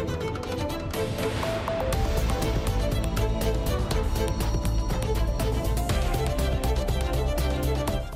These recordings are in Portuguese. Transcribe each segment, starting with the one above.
Thank you.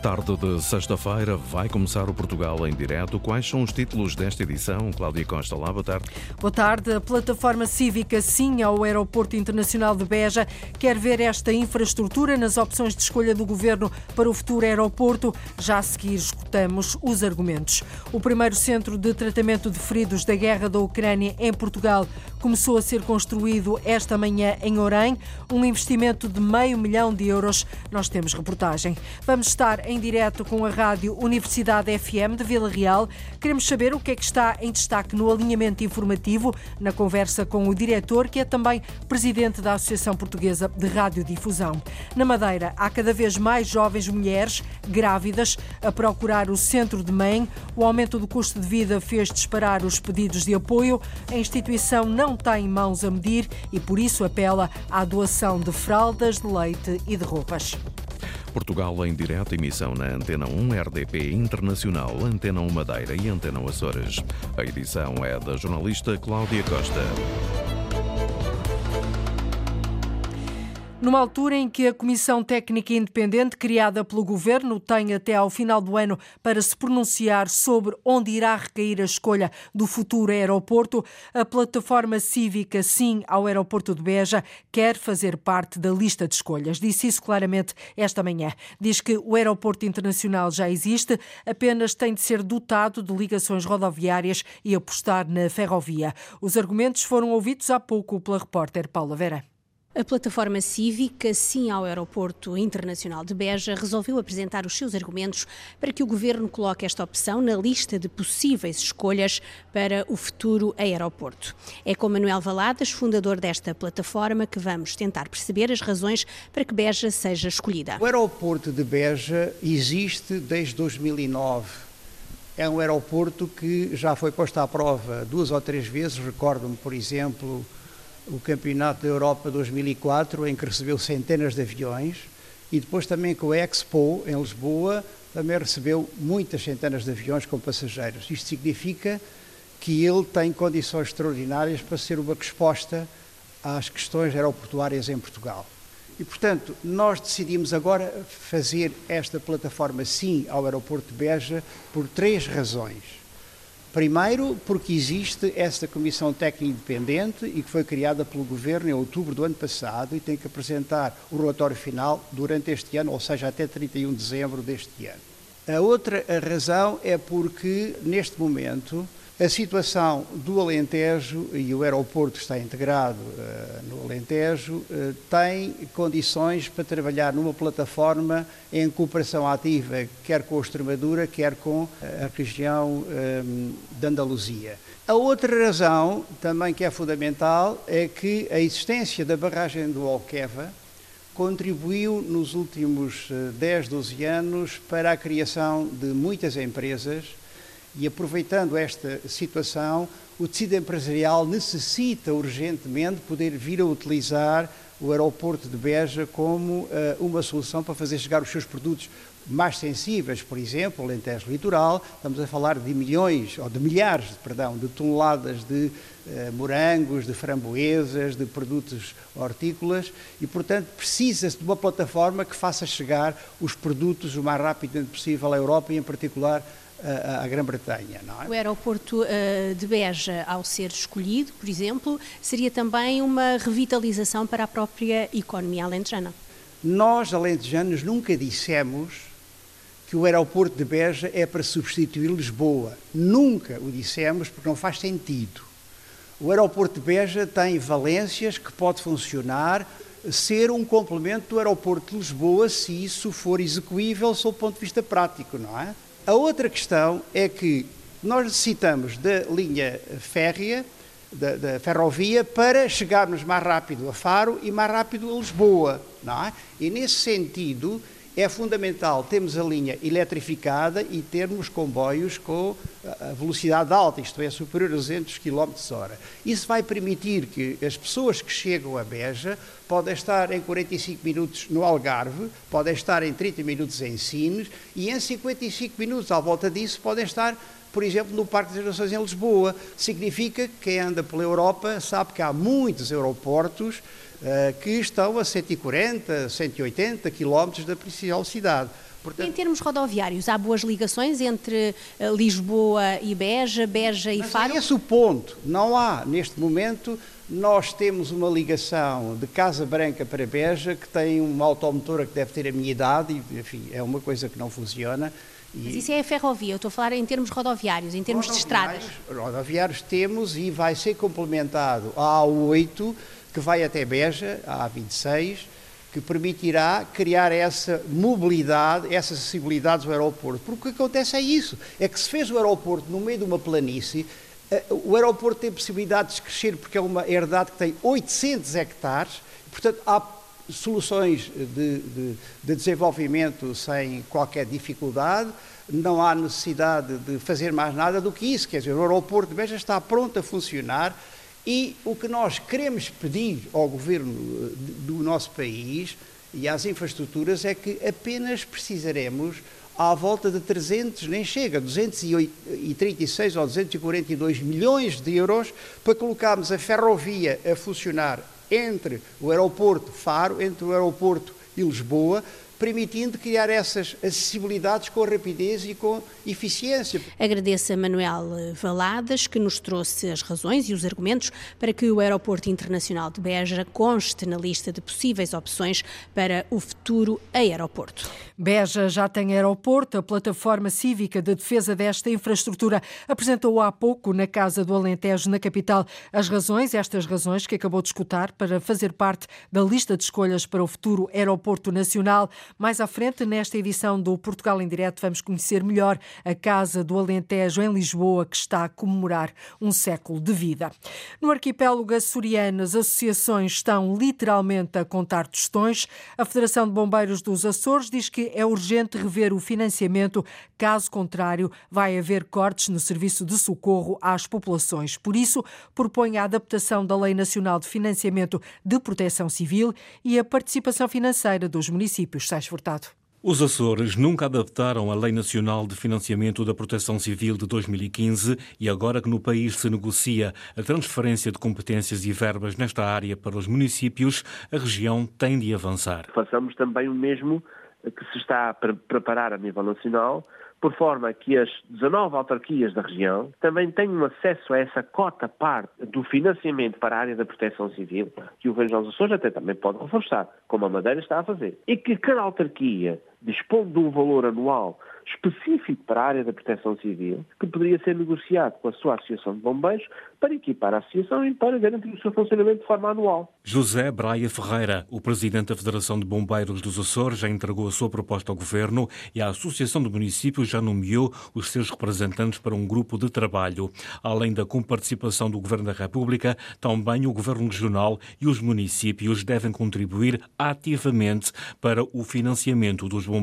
Tarde de sexta-feira vai começar o Portugal em direto. Quais são os títulos desta edição? Cláudia Costa, lá, boa tarde. Boa tarde. A plataforma cívica Sim ao Aeroporto Internacional de Beja quer ver esta infraestrutura nas opções de escolha do governo para o futuro aeroporto. Já a seguir escutamos os argumentos. O primeiro centro de tratamento de feridos da guerra da Ucrânia em Portugal começou a ser construído esta manhã em Orem, um investimento de meio milhão de euros. Nós temos reportagem. Vamos estar em direto com a rádio Universidade FM de Vila Real. Queremos saber o que é que está em destaque no alinhamento informativo, na conversa com o diretor, que é também presidente da Associação Portuguesa de Radiodifusão. Na Madeira, há cada vez mais jovens mulheres grávidas a procurar o centro de mãe. O aumento do custo de vida fez disparar os pedidos de apoio. A instituição não não tem mãos a medir e por isso apela à doação de fraldas, de leite e de roupas. Portugal em direta emissão na Antena 1 RDP Internacional, Antena 1 Madeira e Antena Açores. A edição é da jornalista Cláudia Costa. Numa altura em que a Comissão Técnica Independente, criada pelo Governo, tem até ao final do ano para se pronunciar sobre onde irá recair a escolha do futuro aeroporto, a plataforma cívica Sim ao Aeroporto de Beja quer fazer parte da lista de escolhas. Disse isso claramente esta manhã. Diz que o aeroporto internacional já existe, apenas tem de ser dotado de ligações rodoviárias e apostar na ferrovia. Os argumentos foram ouvidos há pouco pela repórter Paula Vera. A plataforma cívica Sim ao Aeroporto Internacional de Beja resolveu apresentar os seus argumentos para que o governo coloque esta opção na lista de possíveis escolhas para o futuro aeroporto. É com Manuel Valadas, fundador desta plataforma, que vamos tentar perceber as razões para que Beja seja escolhida. O aeroporto de Beja existe desde 2009. É um aeroporto que já foi posto à prova duas ou três vezes. Recordo-me, por exemplo, o Campeonato da Europa 2004, em que recebeu centenas de aviões, e depois também com o Expo, em Lisboa, também recebeu muitas centenas de aviões com passageiros. Isto significa que ele tem condições extraordinárias para ser uma resposta às questões aeroportuárias em Portugal. E, portanto, nós decidimos agora fazer esta plataforma sim ao aeroporto de Beja por três razões. Primeiro, porque existe esta comissão técnica independente e que foi criada pelo Governo em outubro do ano passado e tem que apresentar o relatório final durante este ano, ou seja, até 31 de dezembro deste ano. A outra razão é porque, neste momento, a situação do Alentejo e o aeroporto está integrado uh, no Alentejo uh, tem condições para trabalhar numa plataforma em cooperação ativa, quer com a Extremadura, quer com a região um, de Andaluzia. A outra razão, também que é fundamental, é que a existência da barragem do Alqueva contribuiu nos últimos 10, 12 anos para a criação de muitas empresas e aproveitando esta situação, o tecido empresarial necessita urgentemente poder vir a utilizar o aeroporto de Beja como uh, uma solução para fazer chegar os seus produtos mais sensíveis, por exemplo, Alentejo Litoral, estamos a falar de milhões, ou de milhares, perdão, de toneladas de uh, morangos, de framboesas, de produtos hortícolas. E, portanto, precisa-se de uma plataforma que faça chegar os produtos o mais rapidamente possível à Europa e, em particular, à Grã-Bretanha. É? O aeroporto uh, de Beja, ao ser escolhido, por exemplo, seria também uma revitalização para a própria economia alentejana? Nós, alentejanos, nunca dissemos que o aeroporto de Beja é para substituir Lisboa. Nunca o dissemos porque não faz sentido. O aeroporto de Beja tem valências que pode funcionar, ser um complemento do aeroporto de Lisboa, se isso for execuível sob o ponto de vista prático, não é? A outra questão é que nós necessitamos da linha férrea, da, da, ferrovia, para chegarmos mais rápido a Faro e mais rápido a Lisboa. Não é? E nesse sentido, é fundamental termos a linha eletrificada e termos comboios com velocidade alta, isto é, superior a 200 km hora. Isso vai permitir que as pessoas que chegam a Beja podem estar em 45 minutos no Algarve, podem estar em 30 minutos em Sines e em 55 minutos à volta disso podem estar por exemplo, no Parque das Nações em Lisboa. Significa que quem anda pela Europa sabe que há muitos aeroportos que estão a 140, 180 quilómetros da principal cidade. Portanto, em termos rodoviários, há boas ligações entre uh, Lisboa e Beja, Beja e Faro? É esse o ponto. Não há, neste momento, nós temos uma ligação de Casa Branca para Beja que tem uma automotora que deve ter a minha idade e, enfim, é uma coisa que não funciona. E... Mas isso é a ferrovia, eu estou a falar em termos rodoviários, em termos de estradas. Rodoviários temos e vai ser complementado a A8, que vai até Beja, a A26, que permitirá criar essa mobilidade, essa acessibilidade do aeroporto. Porque o que acontece é isso, é que se fez o aeroporto no meio de uma planície, eh, o aeroporto tem possibilidade de crescer porque é uma herdade que tem 800 hectares, portanto há soluções de, de, de, desenvolvimento sem qualquer dificuldade, não há necessidade de fazer mais nada do que isso, quer dizer, o aeroporto de Beja está pronto a funcionar e o que nós queremos pedir ao governo eh, do nosso país e às infraestruturas é que apenas precisaremos à volta de 300, nem chega, 236 ou 242 milhões de euros para colocarmos a ferrovia a funcionar entre o aeroporto Faro, entre o aeroporto e Lisboa, permitindo criar essas acessibilidades com rapidez e com eficiência. Agradeço a Manuel Valadas, que nos trouxe as razões e os argumentos para que o Aeroporto Internacional de Beja conste na lista de possíveis opções para o futuro aeroporto. Beja já tem aeroporto. A plataforma cívica de defesa desta infraestrutura apresentou há pouco na Casa do Alentejo, na capital, as razões, estas razões que acabou de escutar, para fazer parte da lista de escolhas para o futuro aeroporto nacional. Mais à frente, nesta edição do Portugal em Direto, vamos conhecer melhor a Casa do Alentejo em Lisboa, que está a comemorar um século de vida. No arquipélago açoriano, as associações estão literalmente a contar tostões. A Federação de Bombeiros dos Açores diz que é urgente rever o financiamento, caso contrário, vai haver cortes no serviço de socorro às populações. Por isso, propõe a adaptação da Lei Nacional de Financiamento de Proteção Civil e a participação financeira dos municípios. Sais Furtado. Os Açores nunca adaptaram a Lei Nacional de Financiamento da Proteção Civil de 2015 e agora que no país se negocia a transferência de competências e verbas nesta área para os municípios, a região tem de avançar. Façamos também o mesmo que se está a preparar a nível nacional, por forma que as 19 autarquias da região também tenham acesso a essa cota parte do financiamento para a área da proteção civil, que o Governo dos Açores até também pode reforçar, como a Madeira está a fazer. E que cada autarquia dispõe de um valor anual específico para a área da proteção civil, que poderia ser negociado com a sua Associação de Bombeiros para equipar a Associação e para garantir o seu funcionamento de forma anual. José Braia Ferreira, o Presidente da Federação de Bombeiros dos Açores, já entregou a sua proposta ao Governo e a Associação de Municípios já nomeou os seus representantes para um grupo de trabalho. Além da comparticipação do Governo da República, também o Governo Regional e os municípios devem contribuir ativamente para o financiamento dos bombeiros.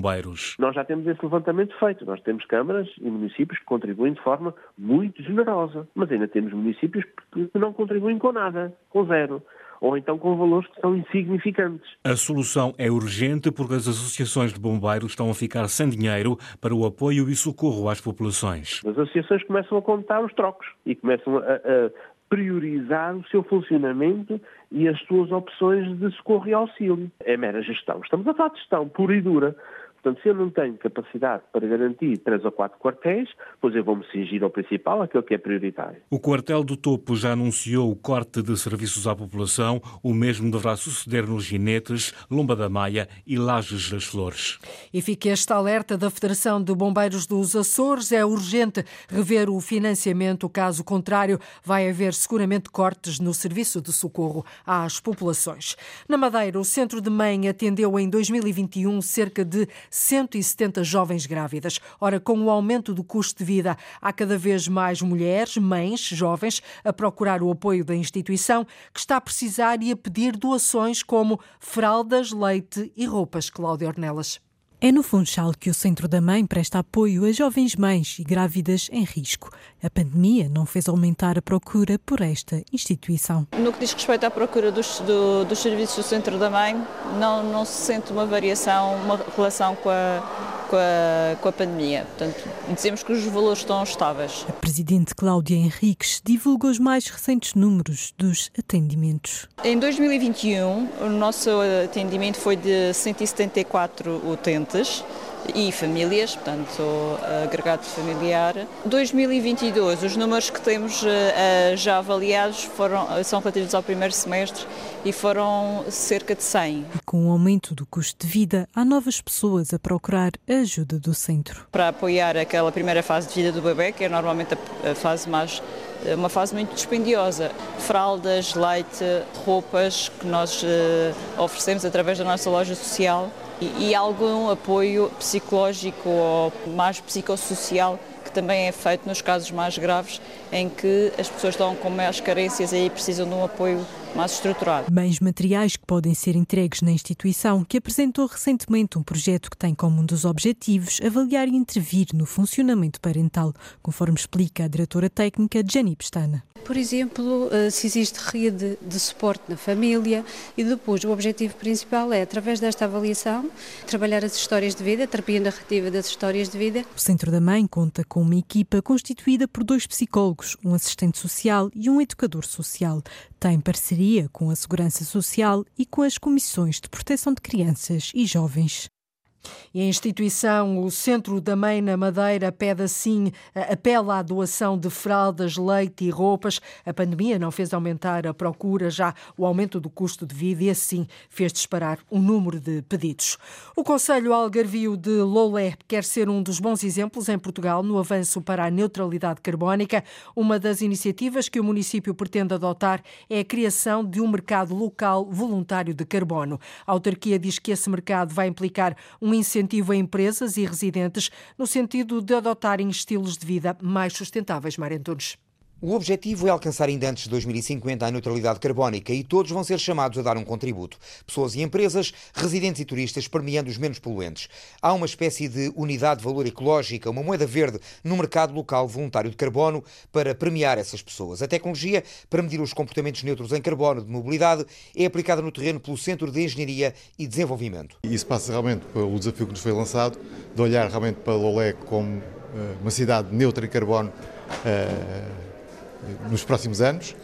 Nós já temos esse levantamento feito. Nós temos câmaras e municípios que contribuem de forma muito generosa, mas ainda temos municípios que não contribuem com nada, com zero ou então com valores que são insignificantes. A solução é urgente porque as associações de bombeiros estão a ficar sem dinheiro para o apoio e socorro às populações. As associações começam a contar os trocos e começam a, a priorizar o seu funcionamento e as suas opções de socorro e auxílio. É mera gestão. Estamos a falar de gestão pura e dura. Portanto, se eu não tenho capacidade para garantir três ou quatro quartéis, pois eu vou-me cingir ao principal, aquele que é prioritário. O quartel do Topo já anunciou o corte de serviços à população. O mesmo deverá suceder nos Ginetes, Lomba da Maia e Lages das Flores. E fica este alerta da Federação de Bombeiros dos Açores. É urgente rever o financiamento, caso contrário, vai haver seguramente cortes no serviço de socorro às populações. Na Madeira, o Centro de Mãe atendeu em 2021 cerca de 170 jovens grávidas. Ora, com o aumento do custo de vida, há cada vez mais mulheres, mães, jovens, a procurar o apoio da instituição, que está a precisar e a pedir doações como fraldas, leite e roupas. Cláudia Ornelas. É no Funchal que o Centro da Mãe presta apoio a jovens mães e grávidas em risco. A pandemia não fez aumentar a procura por esta instituição. No que diz respeito à procura dos, do, dos serviços do Centro da Mãe, não, não se sente uma variação, uma relação com a, com a, com a pandemia. Portanto, dizemos que os valores estão estáveis. A Presidente Cláudia Henriques divulga os mais recentes números dos atendimentos. Em 2021, o nosso atendimento foi de 174 utentes e famílias, portanto, agregado familiar. 2022, os números que temos uh, já avaliados foram, são relativos ao primeiro semestre e foram cerca de 100. E com o aumento do custo de vida, há novas pessoas a procurar a ajuda do centro. Para apoiar aquela primeira fase de vida do bebê, que é normalmente a fase mais uma fase muito dispendiosa. Fraldas, leite, roupas que nós oferecemos através da nossa loja social e, e algum apoio psicológico ou mais psicossocial que também é feito nos casos mais graves em que as pessoas estão com mais carências e precisam de um apoio mais estruturado. Bens materiais que podem ser entregues na instituição, que apresentou recentemente um projeto que tem como um dos objetivos avaliar e intervir no funcionamento parental, conforme explica a diretora técnica Jenny Pestana. Por exemplo, eh, se existe rede de suporte na família e depois o objetivo principal é, através desta avaliação, trabalhar as histórias de vida, a terapia narrativa das histórias de vida. O Centro da Mãe conta com uma equipa constituída por dois psicólogos, um assistente social e um educador social. Tem parceria com a Segurança Social e com as Comissões de Proteção de Crianças e Jovens. E a instituição, o Centro da Mãe na Madeira, pede assim, apela à doação de fraldas, leite e roupas. A pandemia não fez aumentar a procura, já o aumento do custo de vida e assim fez disparar o número de pedidos. O Conselho Algarvio de Lolé quer ser um dos bons exemplos em Portugal no avanço para a neutralidade carbónica. Uma das iniciativas que o município pretende adotar é a criação de um mercado local voluntário de carbono. A autarquia diz que esse mercado vai implicar um um incentivo a empresas e residentes no sentido de adotarem estilos de vida mais sustentáveis, Mário Antunes. O objetivo é alcançar ainda antes de 2050 a neutralidade carbónica e todos vão ser chamados a dar um contributo. Pessoas e empresas, residentes e turistas, premiando os menos poluentes. Há uma espécie de unidade de valor ecológica, uma moeda verde no mercado local voluntário de carbono para premiar essas pessoas. A tecnologia para medir os comportamentos neutros em carbono de mobilidade é aplicada no terreno pelo Centro de Engenharia e Desenvolvimento. Isso passa realmente pelo desafio que nos foi lançado, de olhar realmente para Lolé como uh, uma cidade neutra em carbono. Uh, nos próximos anos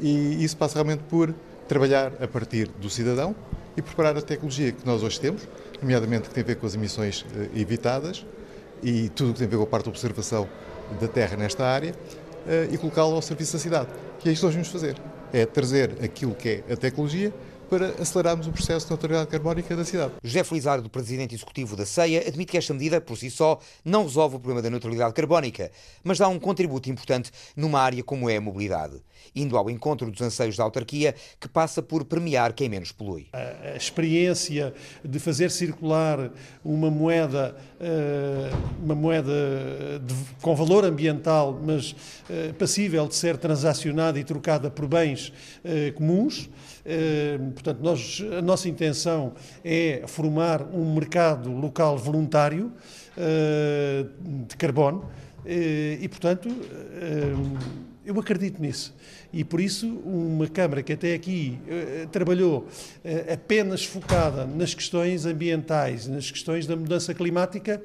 e isso passa realmente por trabalhar a partir do cidadão e preparar a tecnologia que nós hoje temos, nomeadamente que tem a ver com as emissões eh, evitadas e tudo o que tem a ver com a parte de observação da Terra nesta área eh, e colocá-lo ao serviço da cidade. E é isto que nós vamos fazer, é trazer aquilo que é a tecnologia para acelerarmos o processo de neutralidade carbónica da cidade. José Felizardo, presidente executivo da CEIA, admite que esta medida, por si só, não resolve o problema da neutralidade carbónica, mas dá um contributo importante numa área como é a mobilidade, indo ao encontro dos anseios da autarquia, que passa por premiar quem menos polui. A experiência de fazer circular uma moeda, eh, uma moeda de, com valor ambiental, mas eh, passível de ser transacionada e trocada por bens eh, comuns, Portanto, nós, a nossa intenção é formar um mercado local voluntário uh, de carbono uh, e, portanto, uh, eu acredito nisso. E por isso, uma Câmara que até aqui trabalhou apenas focada nas questões ambientais, nas questões da mudança climática, eh,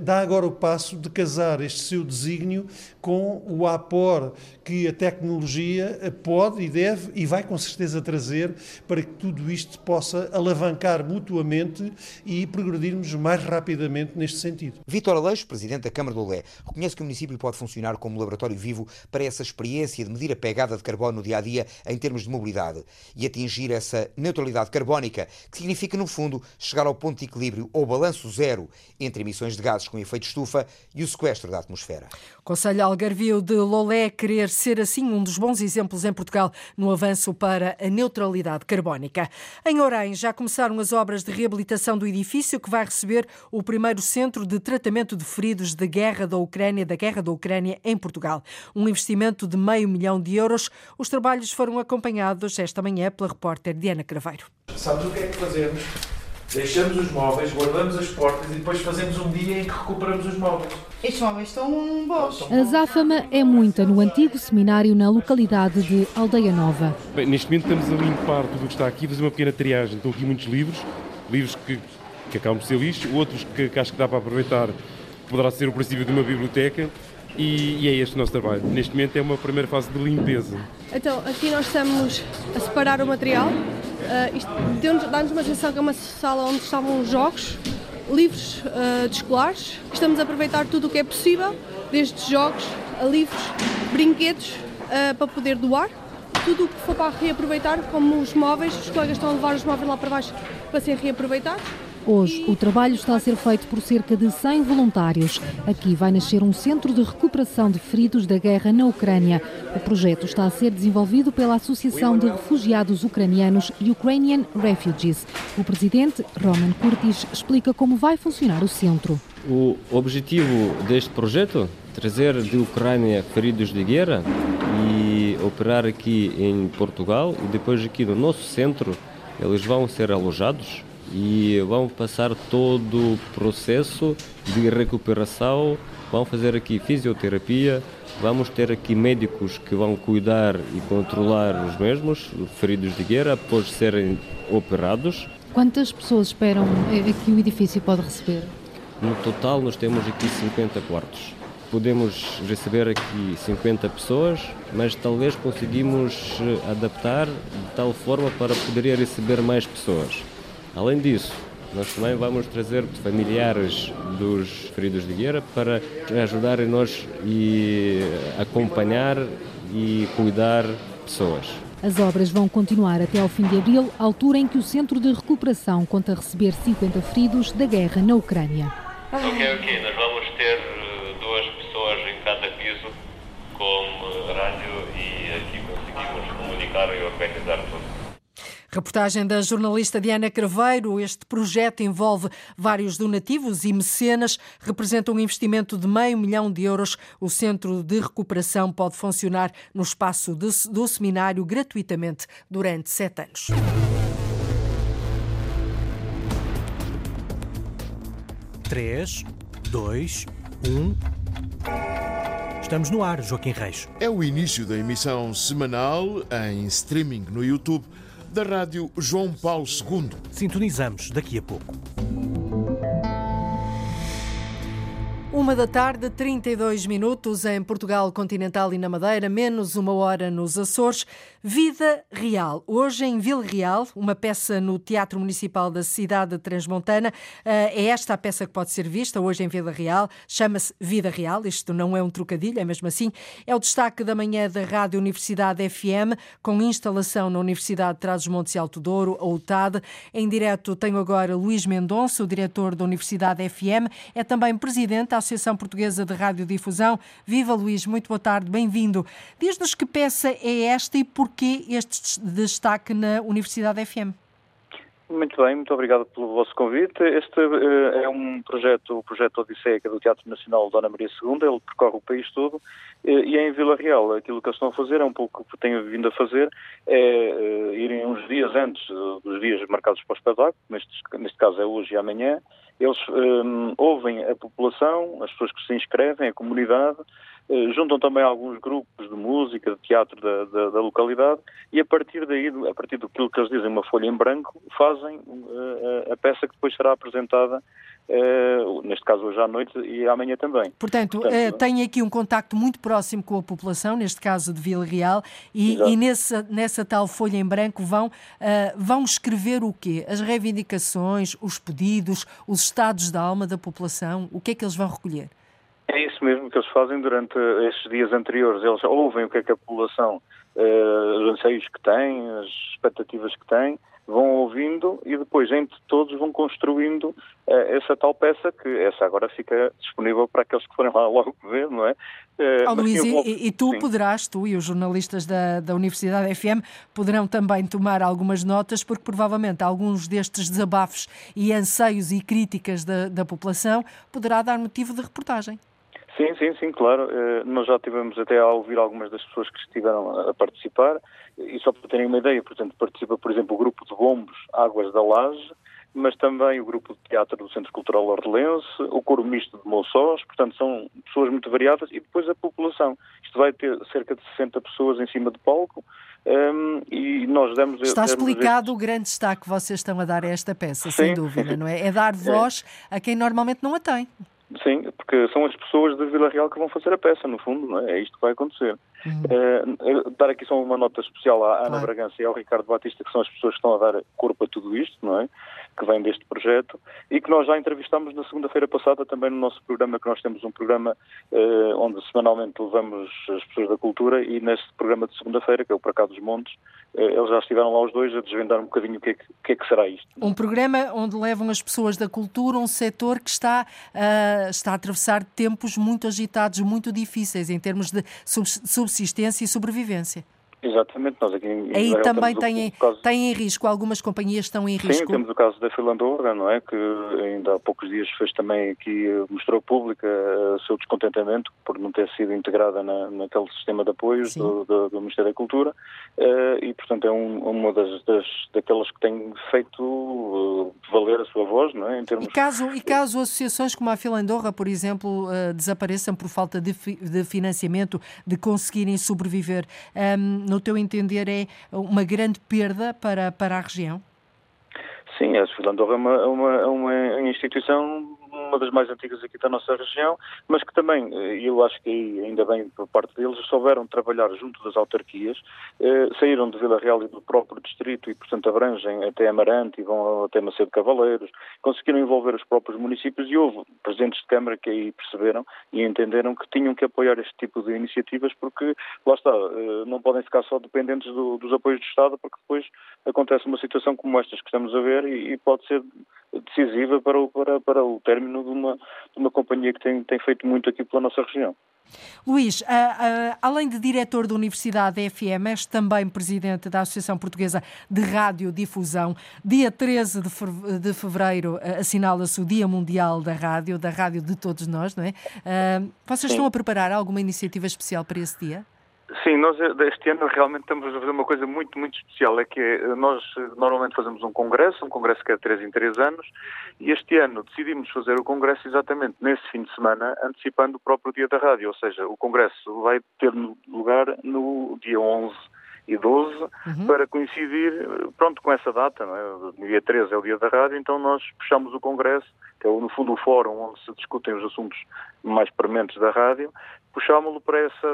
dá agora o passo de casar este seu desígnio com o apor que a tecnologia pode e deve e vai com certeza trazer para que tudo isto possa alavancar mutuamente e progredirmos mais rapidamente neste sentido. Vítor Aleixo, presidente da Câmara do Lé, reconhece que o município pode funcionar como laboratório vivo para essa experiência de medir a pegada de carbono no dia a dia em termos de mobilidade e atingir essa neutralidade carbónica, que significa, no fundo, chegar ao ponto de equilíbrio ou balanço zero entre emissões de gases com efeito estufa e o sequestro da atmosfera. Conselho Algarvio de Lolé querer ser assim um dos bons exemplos em Portugal no avanço para a neutralidade carbónica. Em Orém já começaram as obras de reabilitação do edifício que vai receber o primeiro centro de tratamento de feridos de guerra da Ucrânia, da guerra da Ucrânia em Portugal. Um investimento de meio milhão de euros. Os trabalhos foram acompanhados esta manhã pela repórter Diana Craveiro. Sabes o que é que fazemos? Deixamos os móveis, guardamos as portas e depois fazemos um dia em que recuperamos os móveis. Estes móveis estão bons. A záfama é muita no antigo seminário na localidade de Aldeia Nova. Bem, neste momento estamos a limpar tudo o que está aqui, fazer uma pequena triagem. Estão aqui muitos livros, livros que que acabam por ser lixo, outros que, que acho que dá para aproveitar, poderá ser o princípio de uma biblioteca. E, e, é este o nosso trabalho. Neste momento é uma primeira fase de limpeza. Então, aqui nós estamos a separar o material. Uh, isto dá-nos uma sensação que é uma sala onde estavam os jogos, livros uh, de escolares. Estamos a aproveitar tudo o que é possível, desde jogos a livros, brinquedos, uh, para poder doar. Tudo o que for para reaproveitar, como os móveis, os colegas estão a levar os móveis lá para baixo para serem reaproveitados. Hoje, o trabalho está a ser feito por cerca de 100 voluntários. Aqui vai nascer um centro de recuperação de feridos da guerra na Ucrânia. O projeto está a ser desenvolvido pela Associação de Refugiados Ucranianos Ukrainian Refugees. O presidente, Roman Kurtis, explica como vai funcionar o centro. O objetivo deste projeto é trazer de Ucrânia feridos de guerra e operar aqui em Portugal e depois aqui no nosso centro eles vão ser alojados e vão passar todo o processo de recuperação, vão fazer aqui fisioterapia, vamos ter aqui médicos que vão cuidar e controlar os mesmos, feridos de guerra, após serem operados. Quantas pessoas esperam que o edifício pode receber? No total nós temos aqui 50 quartos. Podemos receber aqui 50 pessoas, mas talvez conseguimos eh, adaptar de tal forma para poder receber mais pessoas. Além disso, nós também vamos trazer familiares dos feridos de guerra para ajudarem nós e acompanhar e cuidar pessoas. As obras vão continuar até ao fim de abril, altura em que o Centro de Recuperação conta receber 50 feridos da guerra na Ucrânia. Ok, ok. Nós vamos ter eh, duas pessoas em cada piso com eh, rádio e aqui conseguimos comunicar e organizar tudo. Reportagem da jornalista Diana Craveiro. Este projeto envolve vários donativos e mecenas, representa um investimento de meio milhão de euros. O Centro de Recuperação pode funcionar no espaço do seminário gratuitamente durante sete anos. Três, dois, um. Estamos no ar, Joaquim Reis. É o início da emissão semanal em streaming no YouTube da Rádio João Paulo II. Sintonizamos daqui a pouco. Uma da tarde, 32 minutos em Portugal continental e na Madeira, menos uma hora nos Açores. Vida Real. Hoje em Vila Real, uma peça no Teatro Municipal da cidade de Transmontana. Eh, é esta a peça que pode ser vista hoje em Vila Real. Chama-se Vida Real. Isto não é um trocadilho, é mesmo assim. É o destaque da manhã da Rádio Universidade FM, com instalação na Universidade de Trás-os-Montes e Alto Douro, a UTAD. Em direto tenho agora Luís Mendonça, o diretor da Universidade FM. É também presidente Associação Portuguesa de Radiodifusão. Viva Luís, muito boa tarde, bem-vindo. Diz-nos que peça é esta e por porquê este destaque na Universidade FM? Muito bem, muito obrigado pelo vosso convite. Este uh, é um projeto, o projeto Odisseia do Teatro Nacional Dona Maria II, ele percorre o país todo uh, e é em Vila Real. Aquilo que eles estão a fazer, é um pouco o que tenho vindo a fazer, é uh, irem uns dias antes dos dias marcados para o espetáculo, neste, neste caso é hoje e amanhã, eles um, ouvem a população, as pessoas que se inscrevem, a comunidade, eh, juntam também alguns grupos de música, de teatro da, da, da, localidade e a partir daí, a partir do que eles dizem, uma folha em branco, fazem uh, a peça que depois será apresentada, uh, neste caso hoje à noite e amanhã também. Portanto, Portanto uh, tem aqui um contacto muito próximo com a população, neste caso de Vila Real, e, e nessa, nessa tal folha em branco vão, vão escrever o quê? As reivindicações, os pedidos, os estados da alma da população, o que é que eles vão recolher? É isso mesmo que eles fazem durante estes dias anteriores. Eles ouvem o que é que a população, uh, os anseios que tem, as expectativas que tem, vão ouvindo e depois entre todos vão construindo uh, essa tal peça que essa agora fica disponível para aqueles que forem lá logo ver, não é? Uh, oh, Luís, e, e, tu Sim. poderás, tu e os jornalistas da, da Universidade FM poderão também tomar algumas notas, porque provavelmente alguns destes desabafos e anseios e críticas da, da população poderá dar motivo de reportagem. Sim, sim, sim, claro. Eh, nós já tivemos até a ouvir algumas das pessoas que estiveram a participar e só para terem uma ideia, portanto, participa, por exemplo, o grupo de bombos Águas da Laje, mas também o grupo de teatro do Centro Cultural Ordelense, o coro misto de Moçós, portanto são pessoas muito variadas e depois a população. Isto vai ter cerca de 60 pessoas em cima do palco um, e nós demos... Está explicado o grande destaque que vocês estão a dar a esta peça, Sim. sem dúvida, não é? É dar voz a quem normalmente não a tem. Sim, porque são as pessoas de Vila Real que vão fazer a peça, no fundo, não é? É isto que vai acontecer. Eh, dar aqui só uma nota especial à Ana Claro. Bragança e ao Ricardo Batista, que são as pessoas que estão a dar corpo a tudo isto, não é? Que vem deste projeto e que nós já entrevistámos na segunda-feira passada também no nosso programa, que nós temos um programa eh, onde semanalmente levamos as pessoas da cultura e neste programa de segunda-feira, que é o Para Cá dos Montes, eh, eles já estiveram lá os dois a desvendar um bocadinho o que é que, que, é que será isto. Um programa onde levam as pessoas da cultura, um setor que está, ah, está a atravessar tempos muito agitados, muito difíceis em termos de subs- subsistência e sobrevivência. Exatamente, nós aqui em Aí Israel também têm, caso- têm em risco, algumas companhias estão em Sim, risco. temos o caso da Filandorra, não é? Que ainda há poucos dias fez também aqui, eh, mostrou pública eh, o seu descontentamento por não ter sido integrada na, naquele sistema de apoios do, do- do Ministério da Cultura eh, e, portanto, é um- uma das, das daquelas que tem feito valer a sua voz, não é? Em termos E caso, e caso associações como a Filandorra, por exemplo, desapareçam por falta de, fi- de financiamento, de conseguirem sobreviver, ehm, no teu entender é uma grande perda para, para a região? Sim, a Filandorra é uma, é uma, é uma instituição, uma das mais antigas aqui da nossa região, mas que também, eh, eu acho que ainda bem por parte deles, souberam trabalhar junto das autarquias, eh, saíram de Vila Real e do próprio distrito e, portanto, abrangem até Amarante e vão até Macedo Cavaleiros, conseguiram envolver os próprios municípios e houve presidentes de Câmara que aí perceberam e entenderam que tinham que apoiar este tipo de iniciativas porque, lá está, eh, não podem ficar só dependentes do- dos apoios do Estado porque depois acontece uma situação como estas que estamos a ver e, e pode ser decisiva para o, para, para o término de uma, de uma companhia que tem, tem feito muito aqui pela nossa região. Luís, além de diretor da Universidade FM, és também presidente da Associação Portuguesa de Radiodifusão. Dia 13 de fe- de fevereiro ah, assinala-se o Dia Mundial da Rádio, da rádio de todos nós, não é? Ah, vocês Sim. estão a preparar alguma iniciativa especial para esse dia? Sim, nós eh, este ano realmente estamos a fazer uma coisa muito, muito especial. É que eh, nós eh, normalmente fazemos um congresso, um congresso que é de 3 em 3 anos, e este ano decidimos fazer o congresso exatamente nesse fim de semana, antecipando o próprio dia da rádio. Ou seja, o congresso vai ter lugar no dia 11 e 12 para coincidir, pronto, com essa data, não é? Dia 13 é o dia da rádio, então nós puxamos o congresso, que é no fundo o fórum onde se discutem os assuntos mais prementes da rádio, puxámos-lo para essa,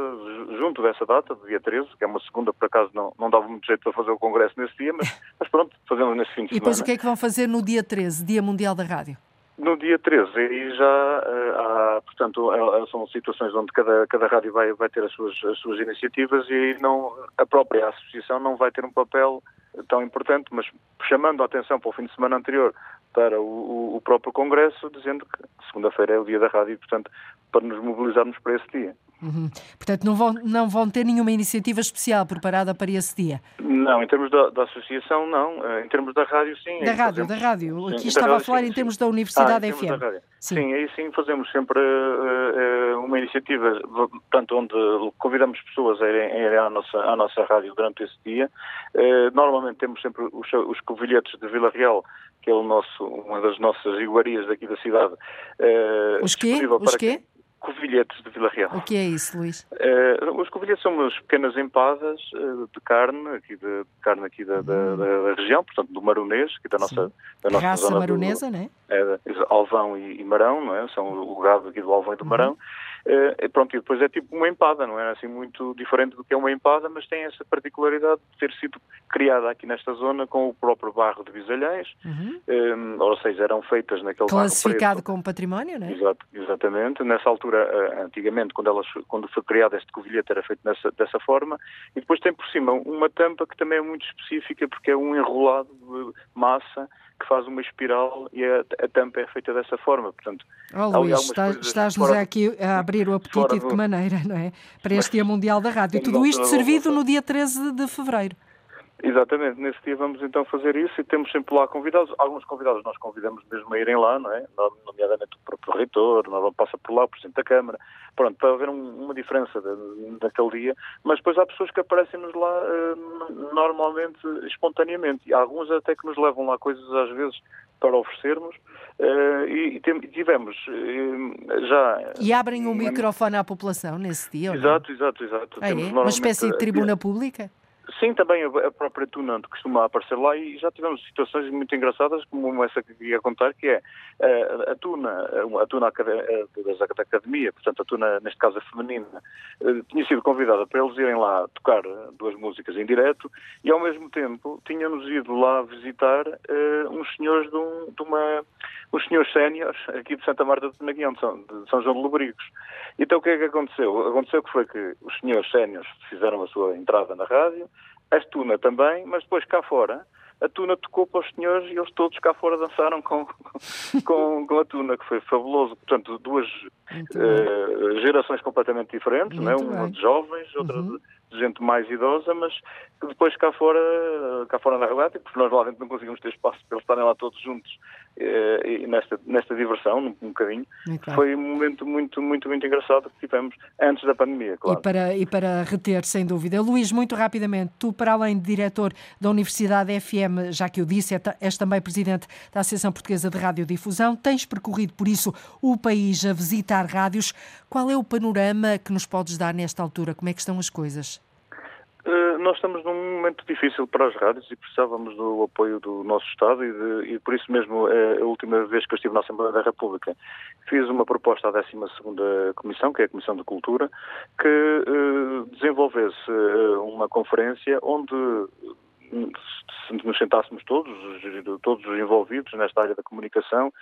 junto dessa data, do dia 13, que é uma segunda, por acaso não, não dava muito jeito para fazer o congresso nesse dia, mas, mas pronto, fazemos nesse fim de E depois semana. o que é que vão fazer no dia 13, Dia Mundial da Rádio? No dia 13, aí já eh, há, portanto, eh, são situações onde cada, cada rádio vai, vai ter as suas, as suas iniciativas e aí não, a própria associação não vai ter um papel tão importante, mas chamando a atenção para o fim de semana anterior para o, o- o próprio Congresso, dizendo que segunda-feira é o dia da rádio e, portanto, para nos mobilizarmos para esse dia. Uhum. Portanto, não vão, não vão ter nenhuma iniciativa especial preparada para esse dia. Não, em termos da, da associação, não. Eh, Em termos da rádio, sim. Da Aí rádio, fazemos- da rádio. Aqui estava a rádio, falar sim, em sim. termos da Ah, Universidade em termos FM. Sim. Sim. aí sim fazemos sempre eh, eh, uma iniciativa, portanto, onde convidamos pessoas a irem, a irem à, nossa, à nossa rádio durante esse dia. Eh, normalmente temos sempre os, os covilhetes de Vila Real, que é o nosso, uma das nossas iguarias daqui da cidade. eh, Os quê? Os quê? Covilhetes de Vila Real. O que é isso, Luís? Eh, os covilhetes são umas pequenas empadas eh, de carne, aqui de, de carne aqui da, da- da- da região, portanto do Maronês, aqui da nossa, da nossa Raça zona maronesa, não é? é, Alvão e, e Marão, não é? São o gado aqui do Alvão e do Marão. Eh, e pronto, e depois é tipo uma empada, não é assim muito diferente do que é uma empada, mas tem essa particularidade de ter sido criada aqui nesta zona com o próprio barro de Bisalhães, Uhum. eh, ou seja, eram feitas naquele Classificado como património, não é? Exato, exatamente. Nessa altura, eh, antigamente, quando, elas, quando foi criado este covilhete, era feito nessa, dessa forma. E depois tem por cima uma tampa que também é muito específica, porque é um enrolado de massa que faz uma espiral e a, a tampa é feita dessa forma. Portanto, Oh, Luís, algumas está- coisas estás-nos fora- aqui a abrir o apetite e de que maneira, não é? Para este Dia Mundial da Rádio. E tudo isto servido no dia 13 de fevereiro. Exatamente, nesse dia vamos então fazer isso e temos sempre lá convidados. Alguns convidados nós convidamos mesmo a irem lá, não é? Nomeadamente o próprio reitor, nós vamos passar por lá, o Presidente da Câmara, pronto, para haver um- uma diferença de- daquele dia. Mas depois há pessoas que aparecem-nos lá, eh, normalmente, espontaneamente. E alguns até que nos levam lá coisas às vezes para oferecermos uh, e, e, tivemos uh, já... E abrem o um microfone à população nesse dia? Exato, exato, exato. Ah, é? Uma espécie de tribuna pública? Sim, também a própria Tuna costuma aparecer lá e já tivemos situações muito engraçadas, como essa que ia contar, que é eh, a Tuna, a Tuna eh, da Academia, portanto a Tuna, neste caso a feminina, eh, tinha sido convidada para eles irem lá tocar duas músicas em direto e ao mesmo tempo tínhamos ido lá visitar uns senhores de, um, de uma uns senhores séniores aqui de Santa Marta de Naguião, de São, de São João de Lobrigos. Então o que é que aconteceu? Aconteceu que foi que os senhores séniores fizeram a sua entrada na rádio, a Tuna também, mas depois cá fora a Tuna tocou para os senhores e eles todos cá fora dançaram com, com, com a Tuna, que foi fabuloso. Portanto, duas uh, gerações completamente diferentes, não é? uma de jovens, outra uhum. de, gente mais idosa, mas que depois cá fora, cá fora na regata, porque nós lá dentro não conseguimos ter espaço para eles estarem lá todos juntos e nesta, nesta diversão, um, bocadinho. Foi um momento muito, muito, muito engraçado que tivemos antes da pandemia, claro. E para, e para reter, sem dúvida. Luís, muito rapidamente, tu, para além de diretor da Universidade FM, já que eu disse, é és também presidente da Associação Portuguesa de Radiodifusão, tens percorrido, por isso, o país a visitar rádios. Qual é o panorama que nos podes dar nesta altura? Como é que estão as coisas? Uh, nós estamos num momento difícil para as rádios e precisávamos do apoio do nosso Estado e, de, e por isso mesmo, é a última vez que eu estive na Assembleia da República, fiz uma proposta à 12ª Comissão, que é a Comissão de Cultura, que uh, desenvolvesse uma conferência onde se nos sentássemos todos, todos os envolvidos nesta área da comunicação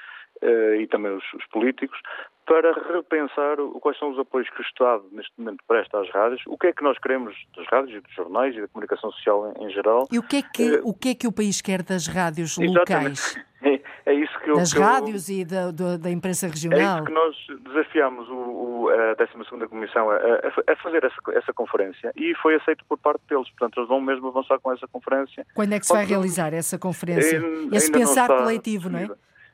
uh, e também os, os, políticos, para repensar quais são os apoios que o Estado neste momento presta às rádios, o que é que nós queremos das rádios e dos jornais e da comunicação social em, em geral. E o que, é que, uh, o que é que o país quer das rádios locais? É, é, isso que eu, das que rádios eu, e da, da, da, imprensa regional. É isso que nós desafiámos o, o, a 12 Comissão a, a, fazer essa, essa, conferência e foi aceito por parte deles. Portanto, eles vão mesmo avançar com essa conferência. Quando é que se vai realizar essa conferência? Esse pensar coletivo, não é?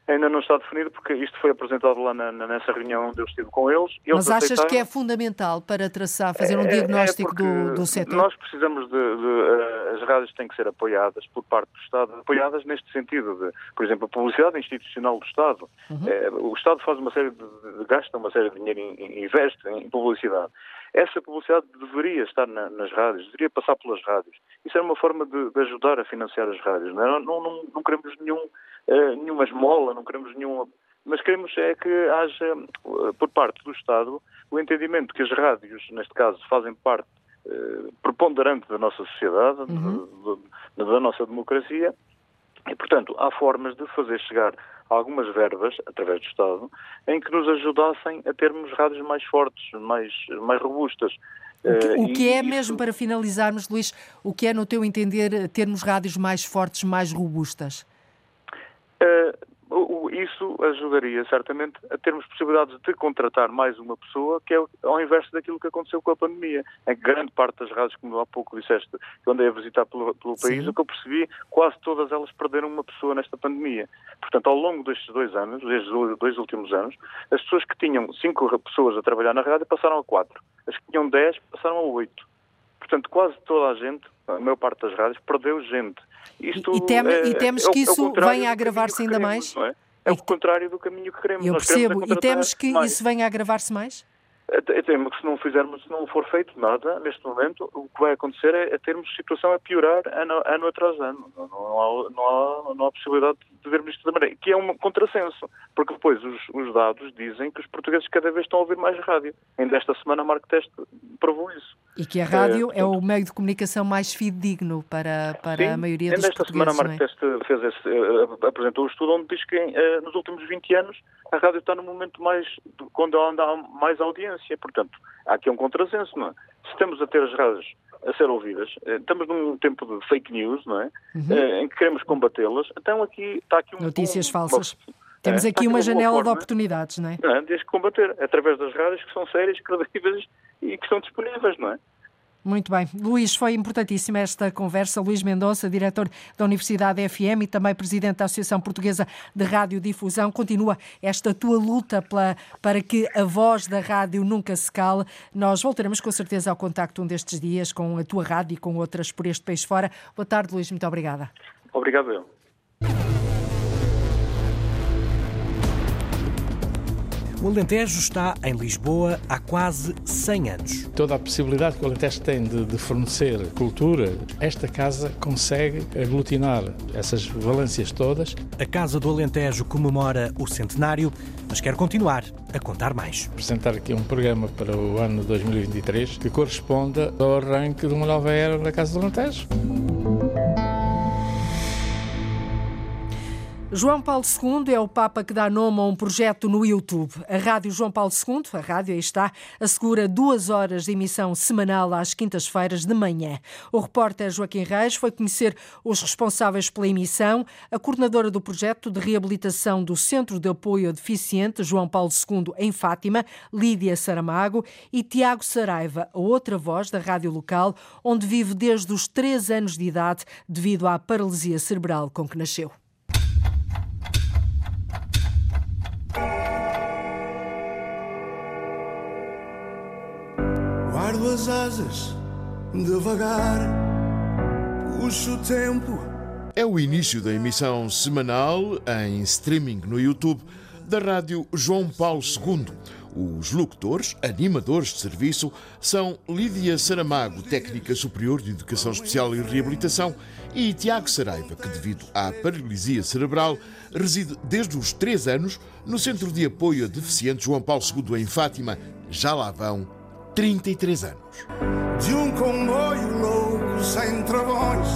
Ainda não está definido porque isto foi apresentado lá na, nessa reunião onde eu estive com eles. eles Mas achas que é fundamental para traçar, fazer um é, é diagnóstico é do, do setor? Nós precisamos de, de, uh, As rádios têm que ser apoiadas por parte do Estado, apoiadas neste sentido de, por exemplo, a publicidade institucional do Estado. Uhum. Uh, o Estado faz uma série de, gasta uma série de dinheiro e investe em publicidade. Essa publicidade deveria estar na, nas rádios, deveria passar pelas rádios. Isso é uma forma de, de ajudar a financiar as rádios. Não, é? não, não, não queremos nenhum uh, nenhuma esmola, não queremos nenhuma. Mas queremos é que haja, uh, por parte do Estado, o entendimento que as rádios, neste caso, fazem parte uh, preponderante da nossa sociedade, uhum. da, da nossa democracia, e, portanto, há formas de fazer chegar algumas verbas, através do Estado, em que nos ajudassem a termos rádios mais fortes, mais, mais robustas. O que, o que é, mesmo para finalizarmos, Luís, o que é, no teu entender, termos rádios mais fortes, mais robustas? Uh, isso ajudaria certamente a termos possibilidades de contratar mais uma pessoa, que é ao inverso daquilo que aconteceu com a pandemia. Em grande parte das rádios, como há pouco disseste, que andei a visitar pelo, pelo país, Sim. o que eu percebi, quase todas elas perderam uma pessoa nesta pandemia. Portanto, ao longo destes dois anos, destes dois últimos anos, as pessoas que tinham cinco pessoas a trabalhar na rádio passaram a quatro. As que tinham dez passaram a oito. Portanto, quase toda a gente, a maior parte das rádios, perdeu gente. Isto e, teme, é, e temos é, que isso é venha a agravar-se ainda mais? É? é? o contrário do caminho que queremos. Eu percebo. E temos que mais. isso venha a agravar-se mais? Temo que se não fizermos, se não for feito nada, neste momento, o que vai acontecer é, é termos situação a piorar ano, ano atrás ano. Não, não, há, não, há, não há possibilidade de vermos isto da maneira. Que é um contrassenso, porque depois os, os, dados dizem que os portugueses cada vez estão a ouvir mais rádio. Ainda esta semana a Marco Teste provou isso. E que a rádio é, é, o meio de comunicação mais fidedigno para, para sim, a maioria dos portugueses. Esta semana a Marco é? Teste fez esse, uh, apresentou um estudo onde diz que uh, nos últimos 20 anos a rádio está no momento mais, quando há mais audiência. Portanto, há aqui um contrassenso, não é? Se estamos a ter as rádios a ser ouvidas, uh, estamos num tempo de fake news, não é? Uhum. em que queremos combatê-las, então aqui está aqui um... Notícias um, falsas. Temos aqui uma, uma janela forma, de oportunidades, não é? Não, desde que combater, através das rádios que são sérias, credíveis e que são disponíveis, não é? Muito bem. Luís, foi importantíssima esta conversa. Luís Mendonça, diretor da Universidade FM e também presidente da Associação Portuguesa de Radiodifusão. Continua esta tua luta pela, para que a voz da rádio nunca se cale. Nós voltaremos com certeza ao contacto um destes dias com a tua rádio e com outras por este país fora. Boa tarde, Luís. Muito obrigada. Obrigado, eu. O Alentejo está em Lisboa há quase 100 anos. Toda a possibilidade que o Alentejo tem de, de, fornecer cultura, esta casa consegue aglutinar essas valências todas. A Casa do Alentejo comemora o centenário, mas quer continuar a contar mais. Apresentar aqui um programa para o ano 2023 que corresponda ao arranque de uma nova era na Casa do Alentejo. João Paulo II é o Papa que dá nome a um projeto no YouTube. A Rádio João Paulo II, a rádio aí está, assegura duas horas de emissão semanal às quintas-feiras de manhã. O repórter Joaquim Reis foi conhecer os responsáveis pela emissão, a coordenadora do projeto de reabilitação do Centro de Apoio a Deficiente João Paulo II em Fátima, Lídia Saramago, e Tiago Saraiva, a outra voz da rádio local, onde vive desde os três anos de idade devido à paralisia cerebral com que nasceu. Guardo as asas devagar, puxo o tempo. É o início da emissão semanal em streaming no YouTube da Rádio João Paulo II. Os locutores, animadores de serviço, são Lídia Saramago, técnica superior de Educação Especial e Reabilitação, e Tiago Saraiva, que, devido à paralisia cerebral, reside desde os 3 anos no Centro de Apoio a Deficientes João Paulo II, em Fátima. Já lá vão 33 anos. De um comboio louco sem travões.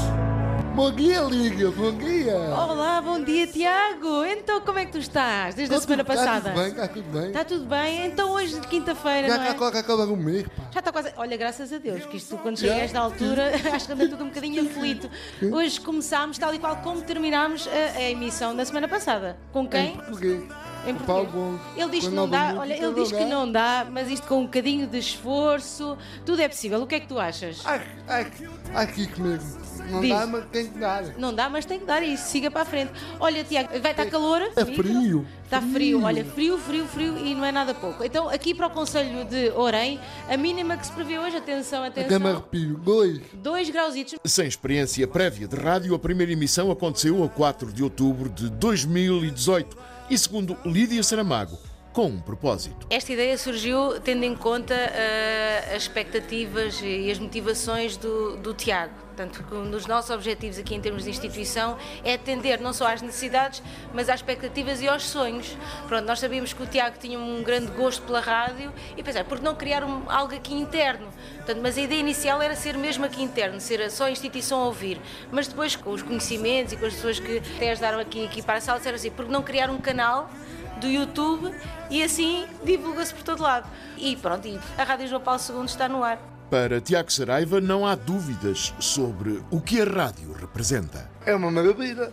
Bom dia, Liga, bom dia. Olá, bom dia, Tiago. Então, como é que tu estás desde Tá a semana tudo- passada? Tá tudo bem, está tudo bem. Está tudo bem? Então, hoje, de quinta-feira, Já não é? está quase o mês, pá. Já está quase. Olha, graças a Deus, que isto, quando chega a esta altura, acho que anda tudo um bocadinho aflito. Hoje começámos, tal e qual como terminámos a, a emissão da semana passada. Com quem? Em português. Em O português. Paulo. Ele diz que não dá, olha, ele diz que não dá, mas isto com um bocadinho de esforço, tudo é possível. O que é que tu achas? Ai, ai, aqui comigo. Não Diz. dá, mas tem que dar. Não dá, mas tem que dar isso, siga para a frente. Olha, Tiago, vai estar calor? É frio. Está frio, olha, frio, frio, frio e não é nada pouco. Então, aqui para o Conselho de Orem, a mínima que se prevê hoje, atenção, Até me atenção, arrepio. Dois. 2 grauzitos. Sem experiência prévia de rádio, a primeira emissão aconteceu a 4 de outubro de 2018 e, segundo Lídia Saramago, com um propósito. Esta ideia surgiu tendo em conta eh, as expectativas e as motivações do, do Tiago. Portanto, um dos nossos objetivos aqui em termos de instituição é atender não só às necessidades, mas às expectativas e aos sonhos. Pronto, nós sabíamos que o Tiago tinha um grande gosto pela rádio e pensar, por que não criar um- algo aqui interno? Portanto, mas a ideia inicial era ser mesmo aqui interno, ser só a instituição a ouvir. Mas depois, com os conhecimentos e com as pessoas que até ajudaram aqui, aqui para a sala, disseram assim, por que não criar um canal do YouTube e assim divulga-se por todo lado. E pronto, e a Rádio João Paulo II está no ar. Para Tiago Saraiva, não há dúvidas sobre o que a rádio representa. É uma maravilha.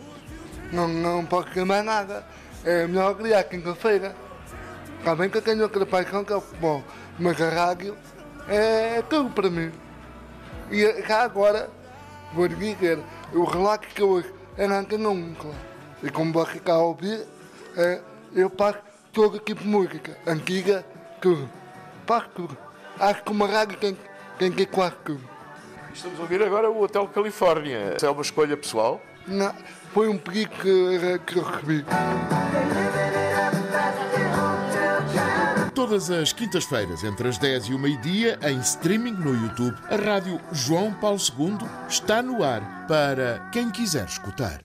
Não, não posso queimar nada. É melhor criar quinta-feira. Está bem que eu tenho outra paixão que é futebol. Mas a rádio é tudo para mim. E cá agora, vou lhe dizer, o relato que eu ouço é na antena 1, claro. E como você está a ouvir, é, eu passo todo tipo de música. Antiga, tudo. Passo tudo. Acho que uma rádio tem, tem que ir quase tudo. Estamos a ouvir agora o Hotel Califórnia. É uma escolha pessoal? Não, foi um pedido que, que eu recebi. Todas as quintas-feiras, entre as 10 e o meio-dia, em streaming no YouTube, a rádio João Paulo II está no ar para quem quiser escutar.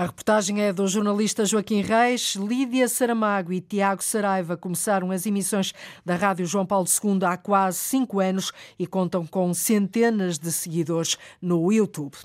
A reportagem é do jornalista Joaquim Reis. Lídia Saramago e Tiago Saraiva começaram as emissões da Rádio João Paulo II há quase cinco anos e contam com centenas de seguidores no YouTube.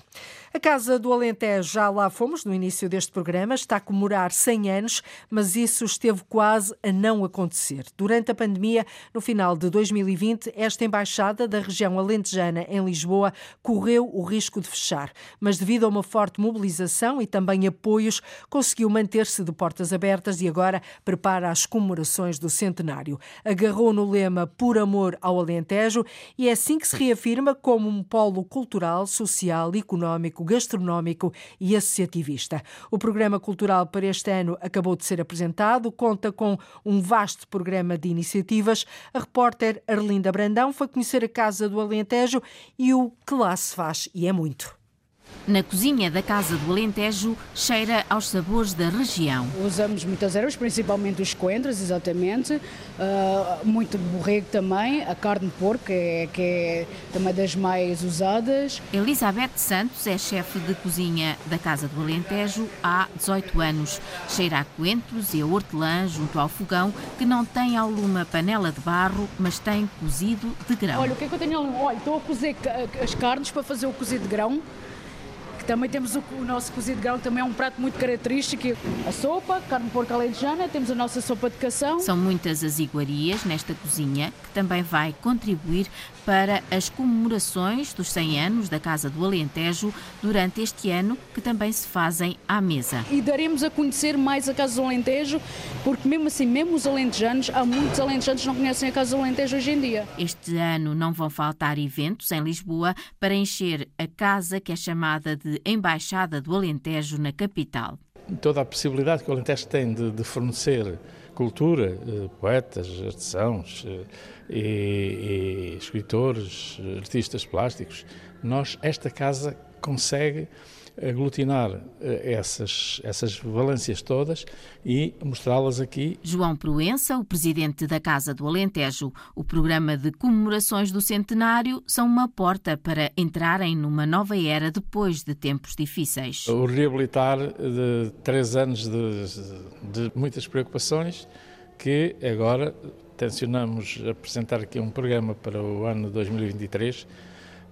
A Casa do Alentejo, já lá fomos no início deste programa, está a comemorar 100 anos, mas isso esteve quase a não acontecer. Durante a pandemia, no final de 2020, esta embaixada da região alentejana em Lisboa correu o risco de fechar, mas devido a uma forte mobilização e também apoios, conseguiu manter-se de portas abertas e agora prepara as comemorações do centenário. Agarrou no lema Por Amor ao Alentejo e é assim que se reafirma como um polo cultural, social, económico, gastronómico e associativista. O programa cultural para este ano acabou de ser apresentado, conta com um vasto programa de iniciativas. A repórter Arlinda Brandão foi conhecer a Casa do Alentejo e o que lá se faz, e é muito. Na cozinha da Casa do Alentejo, cheira aos sabores da região. Usamos muitas ervas, principalmente os coentros, exatamente, uh, muito borrego também, a carne de porco, é, que é também das mais usadas. Elizabeth Santos é chefe de cozinha da Casa do Alentejo há 18 anos. Cheira a coentros e a hortelã junto ao fogão, que não tem ao lume panela de barro, mas tem cozido de grão. Olha, o que é que eu tenho ali? Olha, estou a cozer as carnes para fazer o cozido de grão. Também temos o, o, nosso cozido de grão, também é um prato muito característico. A sopa, carne de porco alentejana, temos a nossa sopa de cação. São muitas as iguarias nesta cozinha, que também vai contribuir para as comemorações dos 100 anos da Casa do Alentejo durante este ano, que também se fazem à mesa. E daremos a conhecer mais a Casa do Alentejo, porque mesmo assim, mesmo os alentejanos, há muitos alentejanos que não conhecem a Casa do Alentejo hoje em dia. Este ano não vão faltar eventos em Lisboa para encher a casa que é chamada de Embaixada do Alentejo na capital. Toda a possibilidade que o Alentejo tem de, de fornecer cultura, eh, poetas, artesãos eh, e, e escritores, artistas plásticos, nós, esta casa consegue aglutinar eh, essas, essas valências todas e mostrá-las aqui. João Proença, o presidente da Casa do Alentejo, o programa de comemorações do centenário são uma porta para entrarem numa nova era depois de tempos difíceis. O reabilitar de três anos de, de muitas preocupações que agora tencionamos apresentar aqui um programa para o ano 2023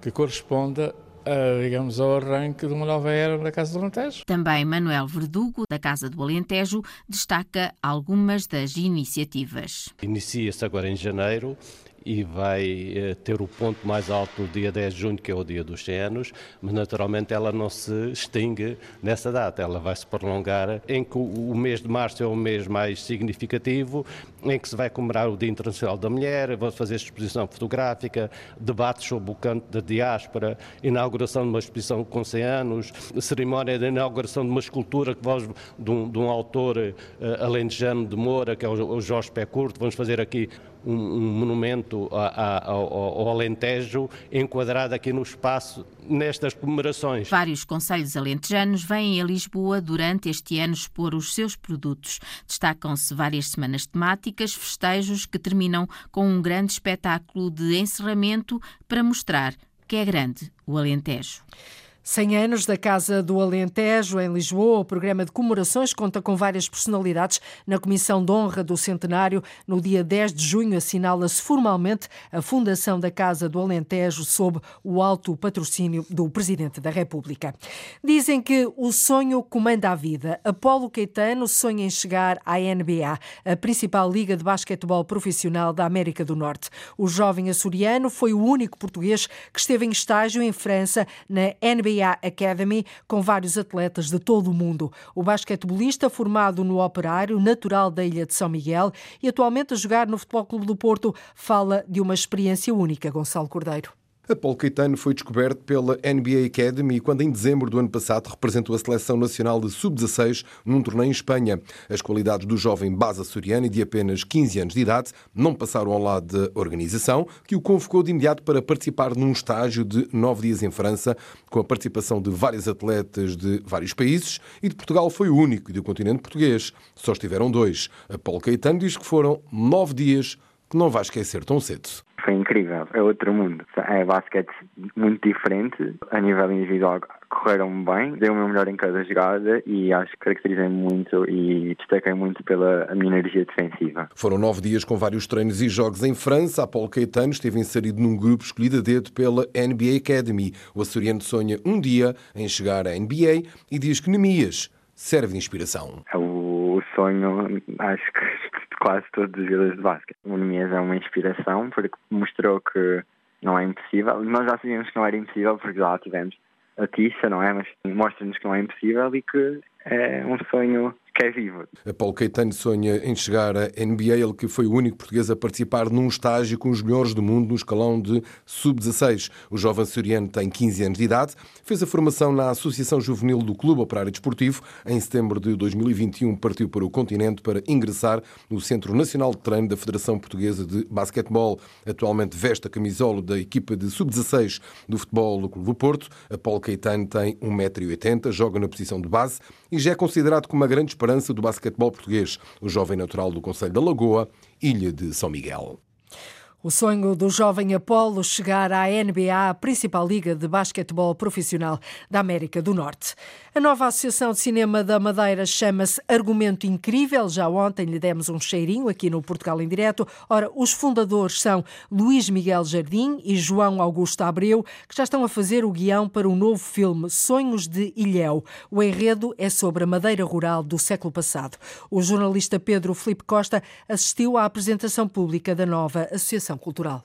que corresponda uh, digamos, ao arranque de uma nova era da Casa do Alentejo. Também Manuel Verdugo, da Casa do Alentejo, destaca algumas das iniciativas. Inicia-se agora em janeiro e vai eh, ter o ponto mais alto no dia 10 de junho, que é o dia dos 100 anos, mas naturalmente ela não se extingue nessa data, ela vai se prolongar, em que o mês de março é o mês mais significativo, em que se vai comemorar o Dia Internacional da Mulher, vão fazer exposição fotográfica, debates sobre o canto da diáspora, inauguração de uma exposição com 100 anos, cerimónia de inauguração de uma escultura que vamos, de, um, de um autor uh, alentejano de Moura, que é o, o Jorge Pé Curto, vamos fazer aqui um, um monumento a, a, ao, ao Alentejo enquadrado aqui no espaço nestas comemorações. Vários conselhos alentejanos vêm a Lisboa durante este ano expor os seus produtos. Destacam-se várias semanas temáticas, festejos que terminam com um grande espetáculo de encerramento para mostrar que é grande o Alentejo. 100 anos da Casa do Alentejo, em Lisboa. O programa de comemorações conta com várias personalidades. Na Comissão de Honra do Centenário, no dia 10 de junho, assinala-se formalmente a fundação da Casa do Alentejo sob o alto patrocínio do Presidente da República. Dizem que o sonho comanda a vida. Apolo Caetano sonha em chegar à NBA, a principal liga de basquetebol profissional da América do Norte. O jovem açoriano foi o único português que esteve em estágio em França na NBA NBA Academy, com vários atletas de todo o mundo. O basquetebolista, formado no Operário, natural da Ilha de São Miguel e atualmente a jogar no Futebol Clube do Porto, fala de uma experiência única, Gonçalo Cordeiro. Apolo Caetano foi descoberto pela NBA Academy quando, em dezembro do ano passado, representou a seleção nacional de sub-16 num torneio em Espanha. As qualidades do jovem base açoriano e de apenas 15 anos de idade não passaram ao lado da organização, que o convocou de imediato para participar num estágio de nove dias em França, com a participação de vários atletas de vários países e de Portugal foi o único do continente português. Só estiveram dois. Apolo Caetano diz que foram nove dias que não vai esquecer tão cedo. Foi incrível, é outro mundo. É basquete muito diferente. A nível individual correram bem, dei o meu melhor em cada jogada e acho que caracterizei muito e destaquei muito pela minha energia defensiva. Foram nove dias com vários treinos e jogos em França. Apolo Caetano esteve inserido num grupo escolhido a dedo pela NBA Academy. O açoriano sonha um dia em chegar à NBA e diz que Nemias serve de inspiração. É o sonho, acho que quase todos os jogadores de basquete. O Nemias é uma inspiração porque mostrou que não é impossível. Nós já sabíamos que não era impossível porque já tivemos a Tissa, não é? Mas mostra-nos que não é impossível e que é um sonho que é vivo. Paulo Caetano sonha em chegar à NBA, ele que foi o único português a participar num estágio com os melhores do mundo no escalão de sub-16. O jovem soriano tem 15 anos de idade, fez a formação na Associação Juvenil do Clube Operário Desportivo. Em setembro de 2021 partiu para o continente para ingressar no Centro Nacional de Treino da Federação Portuguesa de Basquetebol. Atualmente veste a camisola da equipa de sub-16 do Futebol do Clube do Porto. A Paulo Caetano tem 1,80m, joga na posição de base e já é considerado como uma grande esperança do basquetebol português, o jovem natural do Conselho da Lagoa, ilha de São Miguel. O sonho do jovem Apolo chegar à NBA, a principal liga de basquetebol profissional da América do Norte. A nova Associação de Cinema da Madeira chama-se Argumento Incrível. Já ontem lhe demos um cheirinho aqui no Portugal em Direto. Ora, os fundadores são Luís Miguel Jardim e João Augusto Abreu, que já estão a fazer o guião para o novo filme Sonhos de Ilhéu. O enredo é sobre a Madeira rural do século passado. O jornalista Pedro Felipe Costa assistiu à apresentação pública da nova Associação Cultural.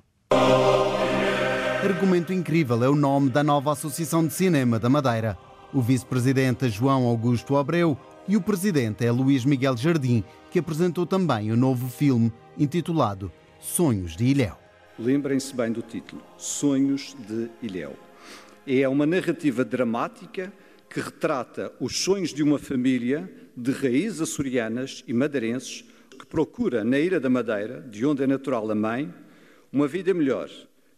Argumento Incrível é o nome da nova Associação de Cinema da Madeira. O vice-presidente é João Augusto Abreu e o presidente é Luís Miguel Jardim, que apresentou também o novo filme intitulado Sonhos de Ilhéu. Lembrem-se bem do título, Sonhos de Ilhéu. É uma narrativa dramática que retrata os sonhos de uma família de raízes açorianas e madeirenses que procura na Ilha da Madeira, de onde é natural a mãe, uma vida melhor,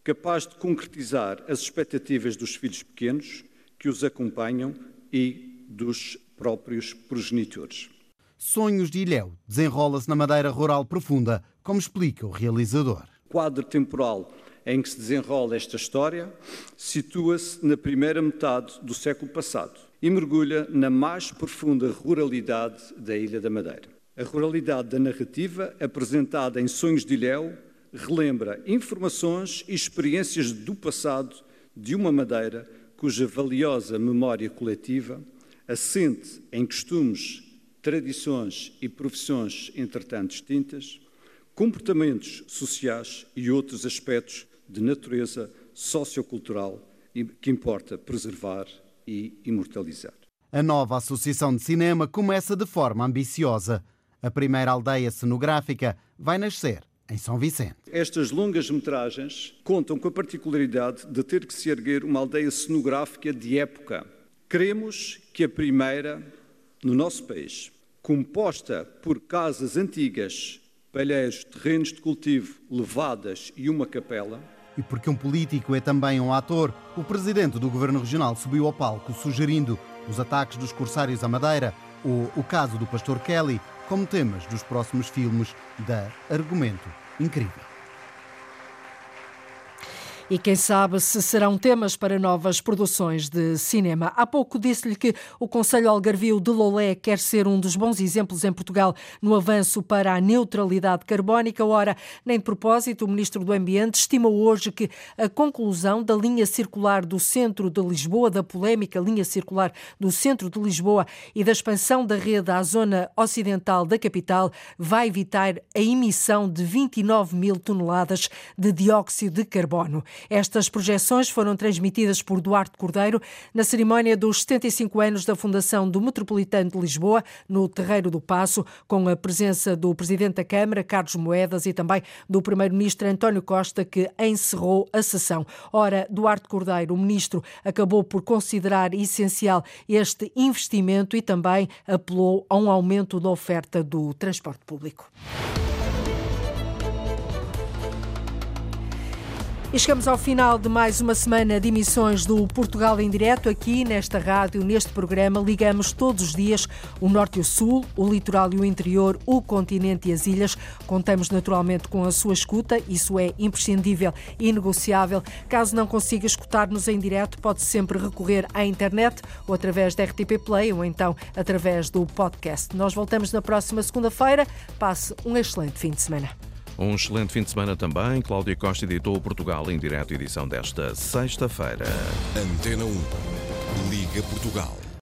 capaz de concretizar as expectativas dos filhos pequenos que os acompanham e dos próprios progenitores. Sonhos de Ilhéu desenrola-se na Madeira Rural Profunda, como explica o realizador. O quadro temporal em que se desenrola esta história situa-se na primeira metade do século passado e mergulha na mais profunda ruralidade da Ilha da Madeira. A ruralidade da narrativa, apresentada em Sonhos de Ilhéu, relembra informações e experiências do passado de uma Madeira cuja valiosa memória coletiva assente em costumes, tradições e profissões entretanto distintas, comportamentos sociais e outros aspectos de natureza sociocultural que importa preservar e imortalizar. A nova Associação de Cinema começa de forma ambiciosa. A primeira aldeia cenográfica vai nascer em São Vicente. Estas longas metragens contam com a particularidade de ter que se erguer uma aldeia cenográfica de época. Queremos que a primeira no nosso país, composta por casas antigas, palheiros, terrenos de cultivo, levadas e uma capela. E porque um político é também um ator, o presidente do governo regional subiu ao palco sugerindo os ataques dos corsários à Madeira ou o caso do pastor Kelly como temas dos próximos filmes da Argumento incrível. E quem sabe se serão temas para novas produções de cinema. Há pouco disse-lhe que o Conselho Algarvio de Lolé quer ser um dos bons exemplos em Portugal no avanço para a neutralidade carbónica. Ora, nem de propósito, o Ministro do Ambiente estimou hoje que a conclusão da linha circular do centro de Lisboa, da polémica linha circular do centro de Lisboa e da expansão da rede à zona ocidental da capital, vai evitar a emissão de 29 mil toneladas de dióxido de carbono. Estas projeções foram transmitidas por Duarte Cordeiro na cerimónia dos 75 anos da fundação do Metropolitano de Lisboa, no Terreiro do Passo, com a presença do Presidente da Câmara, Carlos Moedas, e também do Primeiro-Ministro António Costa, que encerrou a sessão. Ora, Duarte Cordeiro, o Ministro, acabou por considerar essencial este investimento e também apelou a um aumento da oferta do transporte público. E chegamos ao final de mais uma semana de emissões do Portugal em Direto. Aqui nesta rádio, neste programa, ligamos todos os dias o Norte e o Sul, o litoral e o interior, o continente e as ilhas. Contamos naturalmente com a sua escuta, isso é imprescindível e negociável. Caso não consiga escutar-nos em direto, pode sempre recorrer à internet ou através da RTP Play ou então através do podcast. Nós voltamos na próxima segunda-feira. Passe um excelente fim de semana. Um excelente fim de semana também. Cláudia Costa editou Portugal em direto edição desta sexta-feira. Antena 1. Liga Portugal.